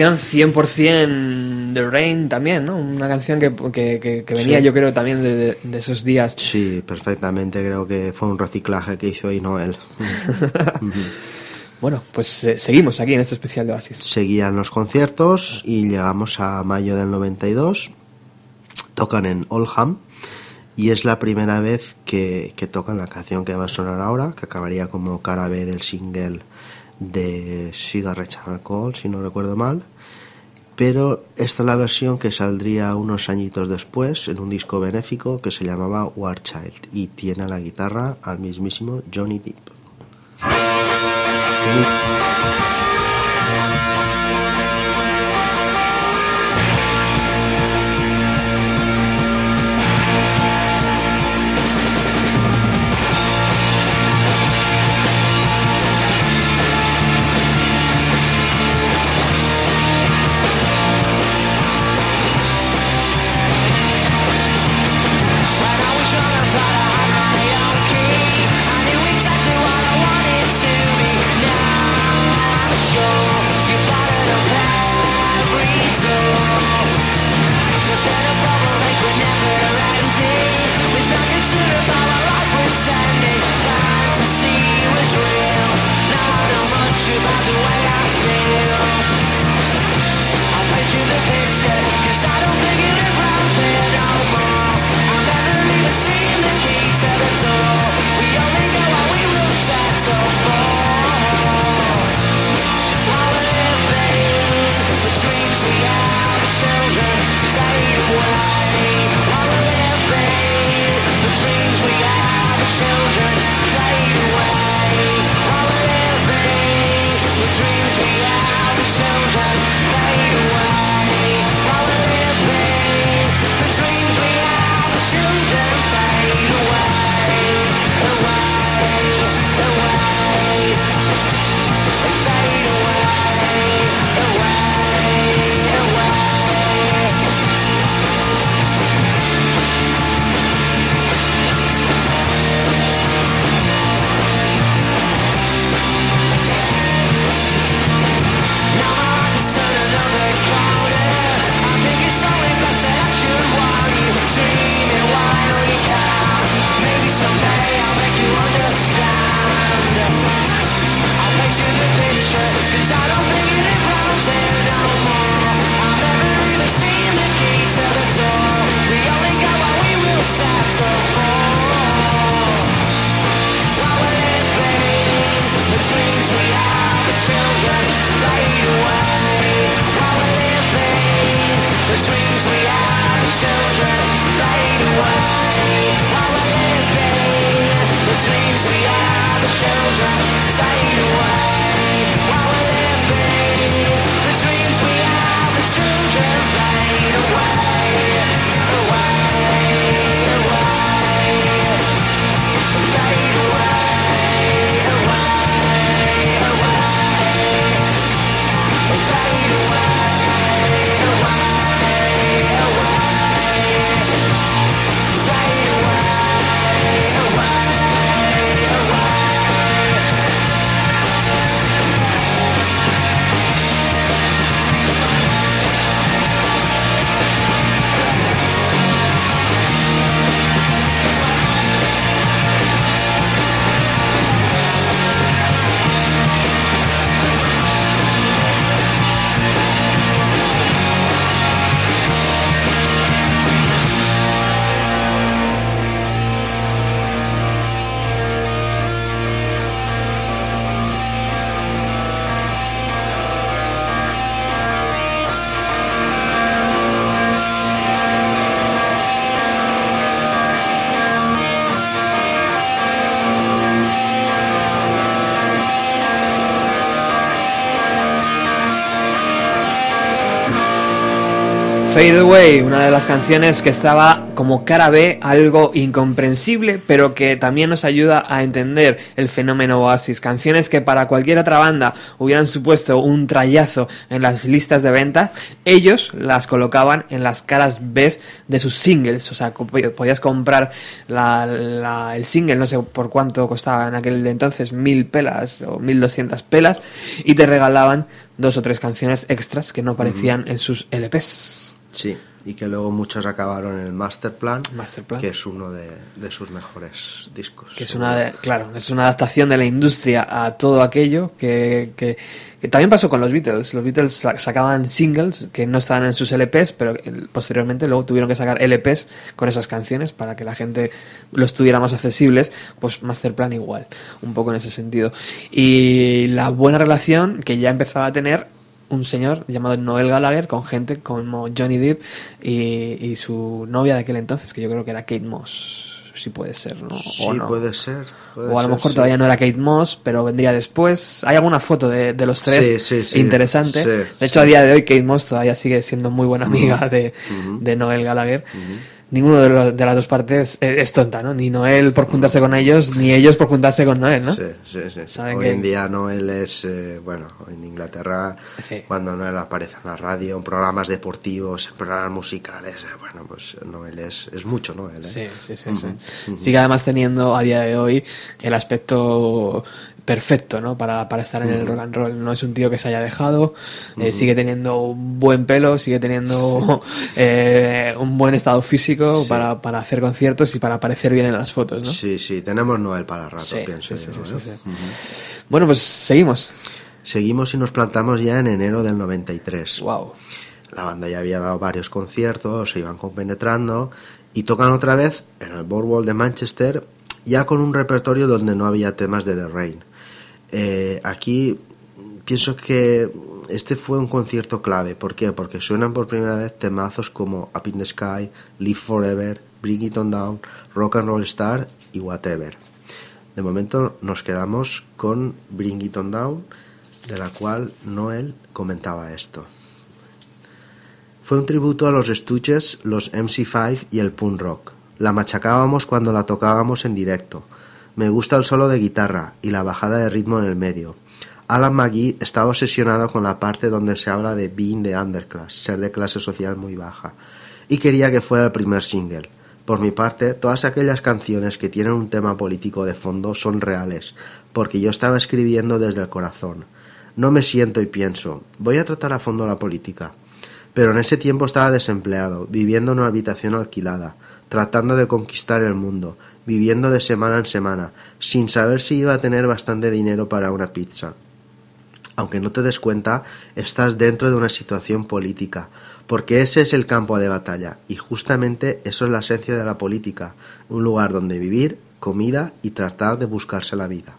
Canción 100% de Rain también, ¿no? Una canción que, que, que- que venía Sí. yo creo también de, de- de esos días. Sí, perfectamente. Creo que fue un reciclaje que hizo Noel. [LAUGHS] Bueno, pues eh, seguimos aquí en este especial de Oasis. Seguían los conciertos y llegamos a mayo del 92. Tocan en Oldham y es la primera vez que, que tocan la canción que va a sonar ahora, que acabaría como cara B del single de Cigarette and Alcohol, si no recuerdo mal. Pero esta es la versión que saldría unos añitos después en un disco benéfico que se llamaba War Child y tiene a la guitarra al mismísimo Johnny Depp. Fade Away, una de las canciones que estaba como cara B, algo incomprensible, pero que también nos ayuda a entender el fenómeno Oasis. Canciones que para cualquier otra banda hubieran supuesto un trayazo en las listas de ventas, ellos las colocaban en las caras B de sus singles. O sea, podías comprar el single, no sé por cuánto costaba en aquel entonces, mil pelas o mil doscientas pelas, y te regalaban dos o tres canciones extras que no aparecían en sus LPs. Sí, y que luego muchos acabaron en el Masterplan, Masterplan. que es uno de, sus mejores discos. Que es una, claro, es una adaptación de la industria a todo aquello que, que, también pasó con los Beatles. Los Beatles sacaban singles que no estaban en sus LPs, pero posteriormente luego tuvieron que sacar LPs con esas canciones para que la gente los tuviera más accesibles. Pues Masterplan igual, un poco en ese sentido. Y la buena relación que ya empezaba a tener un señor llamado Noel Gallagher con gente como Johnny Depp y, su novia de aquel entonces, que yo creo que era Kate Moss. Si puede ser, ¿no? Sí, puede ser. o a lo mejor todavía no era Kate Moss, pero vendría después. Hay alguna foto de, los tres interesante. de hecho, a día de hoy Kate Moss todavía sigue siendo muy buena amiga de, de Noel Gallagher ninguno de, de, las dos partes es, tonta, ¿no? Ni Noel por juntarse con ellos, ni ellos por juntarse con Noel, ¿no? Sí, sí, sí. Hoy en día Noel es, eh, bueno, en Inglaterra, cuando Noel aparece en la radio, en programas deportivos, en programas musicales, eh, bueno, pues Noel es, es mucho, ¿no? ¿eh? Sí, sí, sí, sí. Sigue además teniendo a día de hoy el aspecto perfecto ¿no? para, para estar en el rock and roll. No es un tío que se haya dejado, eh, sigue teniendo un buen pelo, sigue teniendo [LAUGHS] eh, un buen estado físico para, para, hacer conciertos y para aparecer bien en las fotos. ¿no? Sí, sí, tenemos Noel para rato, pienso Bueno, pues seguimos. Seguimos y nos plantamos ya en enero del 93. Wow. La banda ya había dado varios conciertos, se iban compenetrando y tocan otra vez en el Boardwalk de Manchester ya con un repertorio donde no había temas de The Rain. Eh, aquí pienso que este fue un concierto clave. ¿Por qué? Porque suenan por primera vez temazos como Up in the Sky, Live Forever, Bring It On Down, Rock and Roll Star y Whatever. De momento nos quedamos con Bring It On Down, de la cual Noel comentaba esto. Fue un tributo a los Stooges, los MC5 y el punk rock. La machacábamos cuando la tocábamos en directo. Me gusta el solo de guitarra y la bajada de ritmo en el medio. Alan McGee estaba obsesionado con la parte donde se habla de being the underclass, ser de clase social muy baja, y quería que fuera el primer single. Por mi parte, todas aquellas canciones que tienen un tema político de fondo son reales, porque yo estaba escribiendo desde el corazón. No me siento y pienso, voy a tratar a fondo la política. Pero en ese tiempo estaba desempleado, viviendo en una habitación alquilada, tratando de conquistar el mundo, viviendo de semana en semana, sin saber si iba a tener bastante dinero para una pizza. Aunque no te des cuenta, estás dentro de una situación política, porque ese es el campo de batalla, y justamente eso es la esencia de la política, un lugar donde vivir, comida y tratar de buscarse la vida.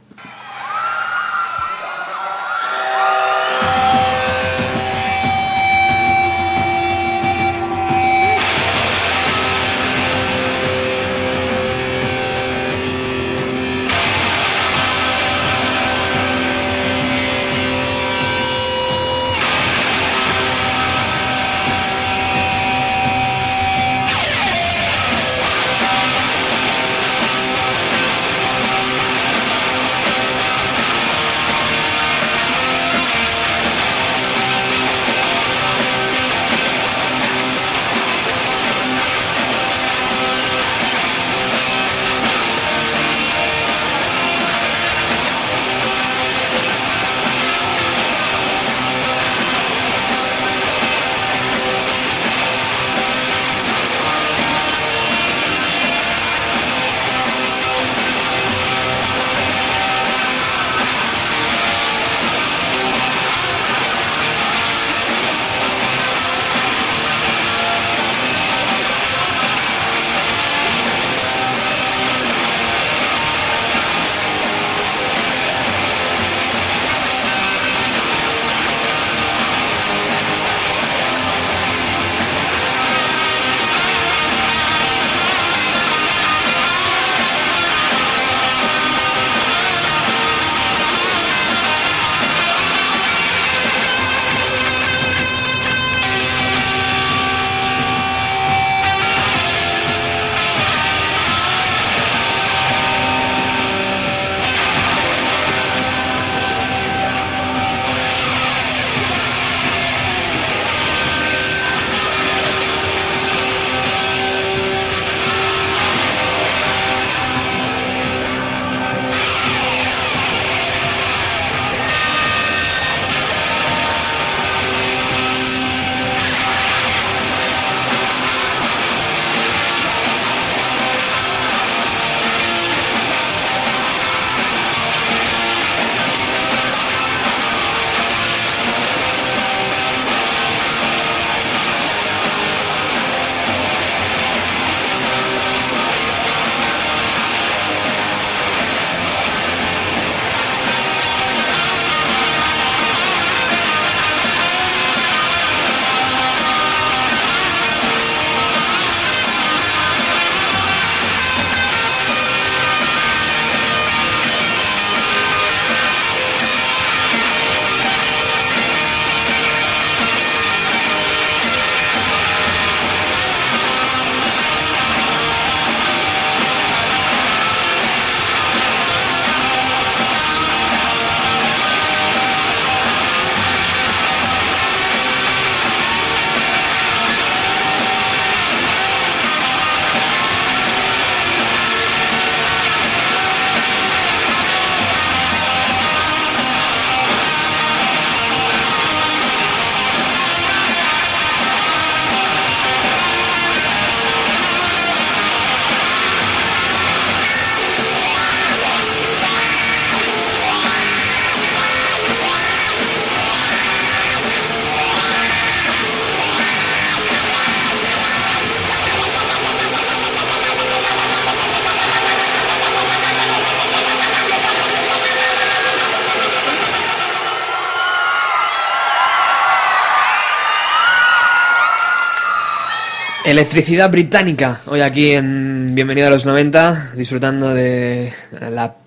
Electricidad británica, hoy aquí en Bienvenido a los 90, disfrutando de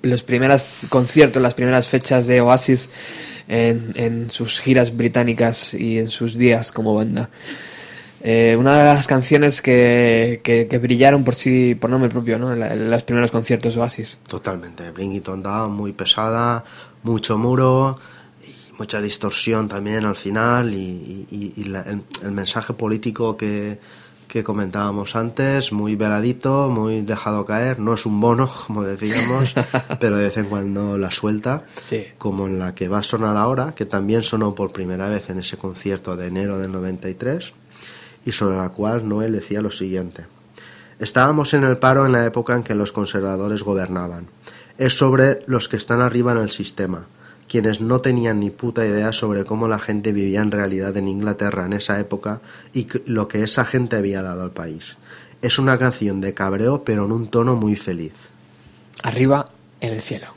los primeros conciertos, las primeras fechas de Oasis en, sus giras británicas y en sus días como banda. Eh, una de las canciones que, que- brillaron por sí, por nombre propio, ¿no? En, los primeros conciertos Oasis. Totalmente, Bring It On Down, muy pesada, mucho muro mucha distorsión también al final y, el mensaje político que, que comentábamos antes, muy veladito, muy dejado caer, no es un bono, [LAUGHS] como decíamos, [LAUGHS] pero de vez en cuando la suelta, Sí. como en la que va a sonar ahora, que también sonó por primera vez en ese concierto de enero del 93 y sobre la cual Noel decía lo siguiente. Estábamos en el paro en la época en que los conservadores gobernaban. Es sobre los que están arriba en el sistema, quienes no tenían ni puta idea sobre cómo la gente vivía en realidad en Inglaterra en esa época y lo que esa gente había dado al país. Es una canción de cabreo pero en un tono muy feliz. Arriba en el cielo.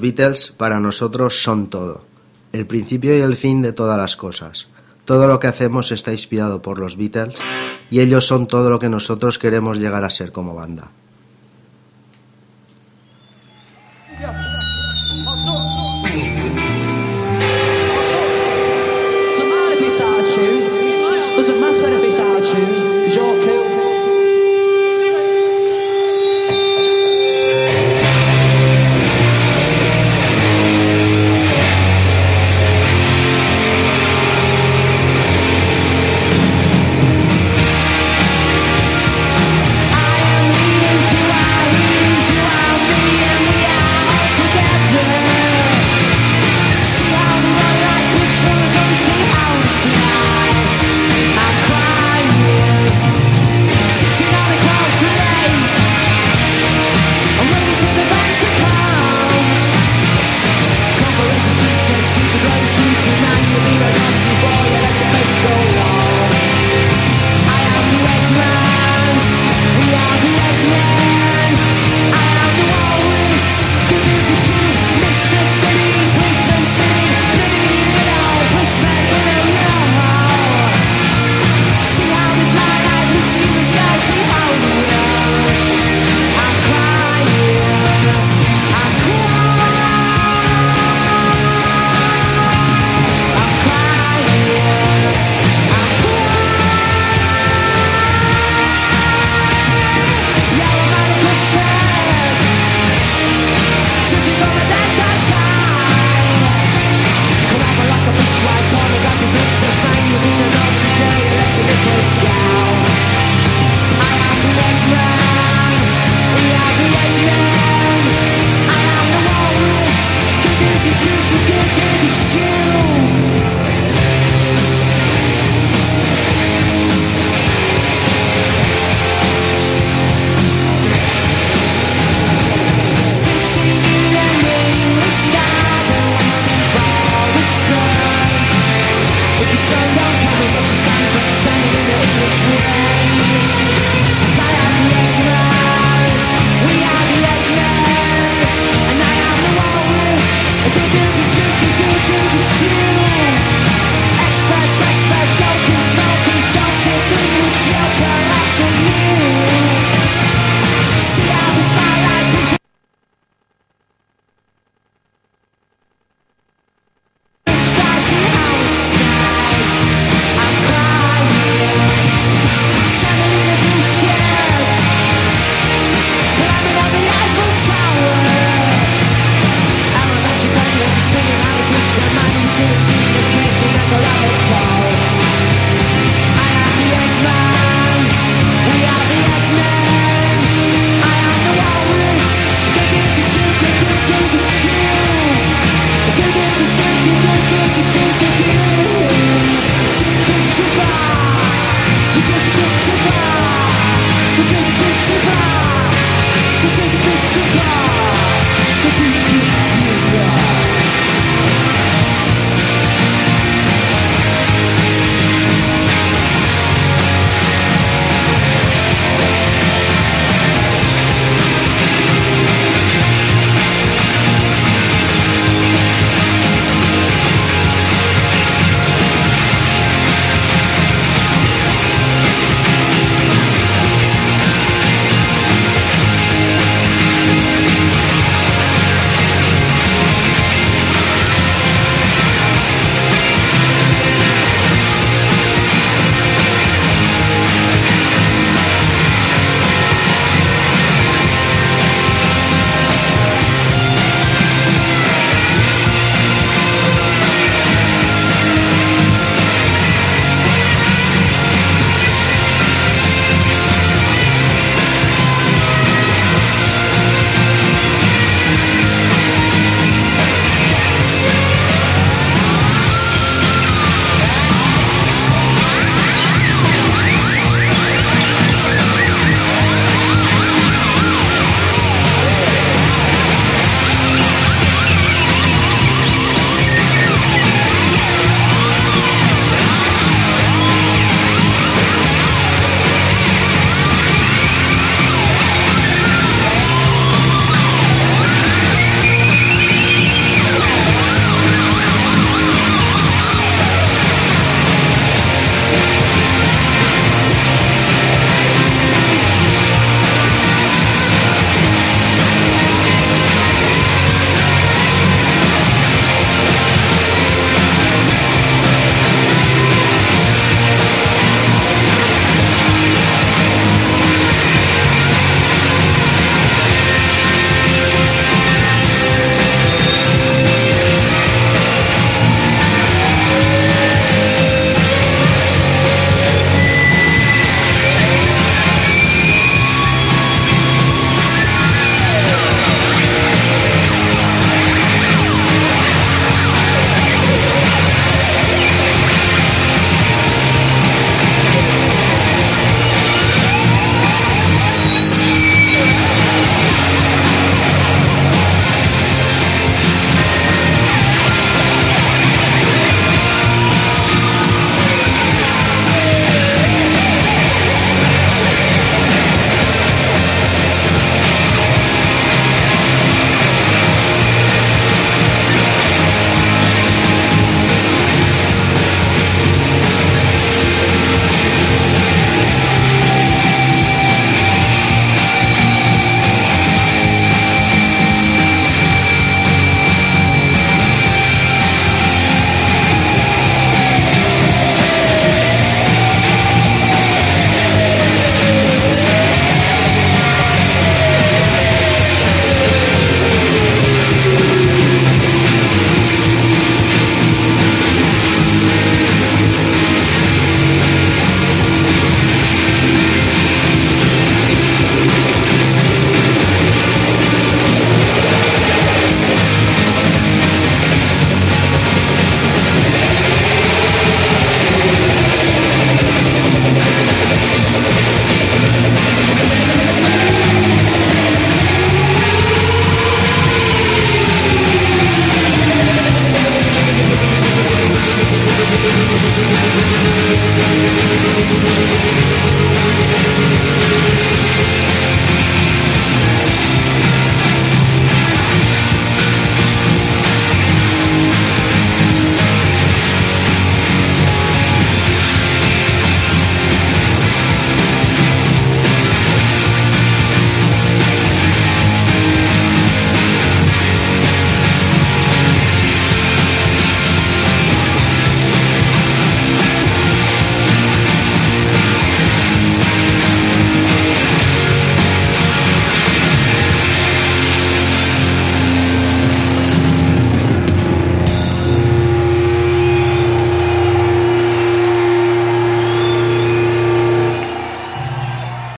Los Beatles para nosotros son todo, el principio y el fin de todas las cosas. Todo lo que hacemos está inspirado por los Beatles y ellos son todo lo que nosotros queremos llegar a ser como banda.